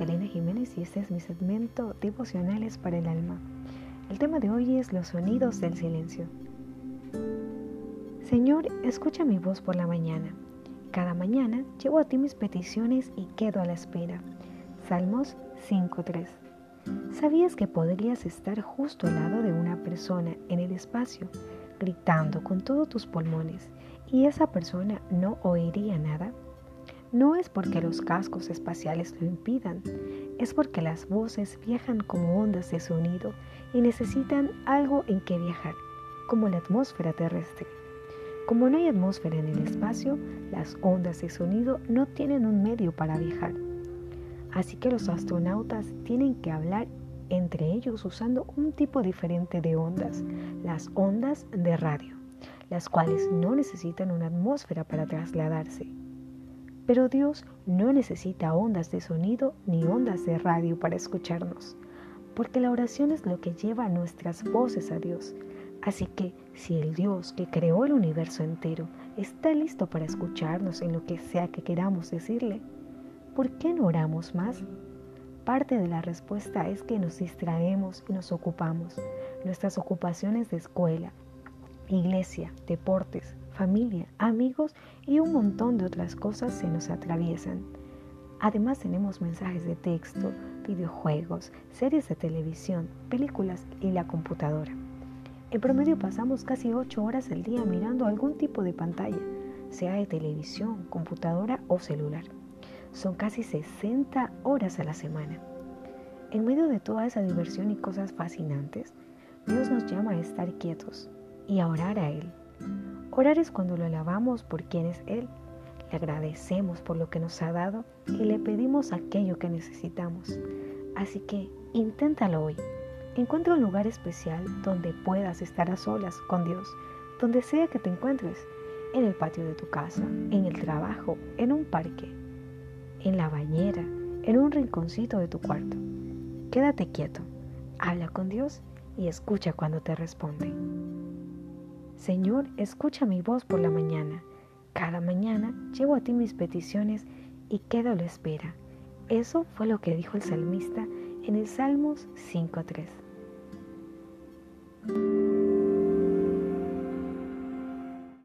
Elena Jiménez y este es mi segmento Devocionales para el Alma. El tema de hoy es los sonidos del silencio. Señor, escucha mi voz por la mañana. Cada mañana llevo a ti mis peticiones y quedo a la espera. Salmos 5.3. ¿Sabías que podrías estar justo al lado de una persona en el espacio, gritando con todos tus pulmones, y esa persona no oiría nada? No es porque los cascos espaciales lo impidan, es porque las voces viajan como ondas de sonido y necesitan algo en que viajar, como la atmósfera terrestre. Como no hay atmósfera en el espacio, las ondas de sonido no tienen un medio para viajar. Así que los astronautas tienen que hablar entre ellos usando un tipo diferente de ondas, las ondas de radio, las cuales no necesitan una atmósfera para trasladarse. Pero Dios no necesita ondas de sonido ni ondas de radio para escucharnos, porque la oración es lo que lleva nuestras voces a Dios. Así que si el Dios que creó el universo entero está listo para escucharnos en lo que sea que queramos decirle, ¿por qué no oramos más? Parte de la respuesta es que nos distraemos y nos ocupamos. Nuestras ocupaciones de escuela, iglesia, deportes, familia, amigos y un montón de otras cosas se nos atraviesan. Además tenemos mensajes de texto, videojuegos, series de televisión, películas y la computadora. En promedio pasamos casi 8 horas al día mirando algún tipo de pantalla, sea de televisión, computadora o celular. Son casi 60 horas a la semana. En medio de toda esa diversión y cosas fascinantes, Dios nos llama a estar quietos y a orar a Él. Orar es cuando lo alabamos por quien es Él, le agradecemos por lo que nos ha dado y le pedimos aquello que necesitamos. Así que inténtalo hoy. Encuentra un lugar especial donde puedas estar a solas con Dios, donde sea que te encuentres, en el patio de tu casa, en el trabajo, en un parque, en la bañera, en un rinconcito de tu cuarto. Quédate quieto, habla con Dios y escucha cuando te responde. Señor, escucha mi voz por la mañana. Cada mañana llevo a ti mis peticiones y quedo a la espera. Eso fue lo que dijo el salmista en el Salmos 5.3.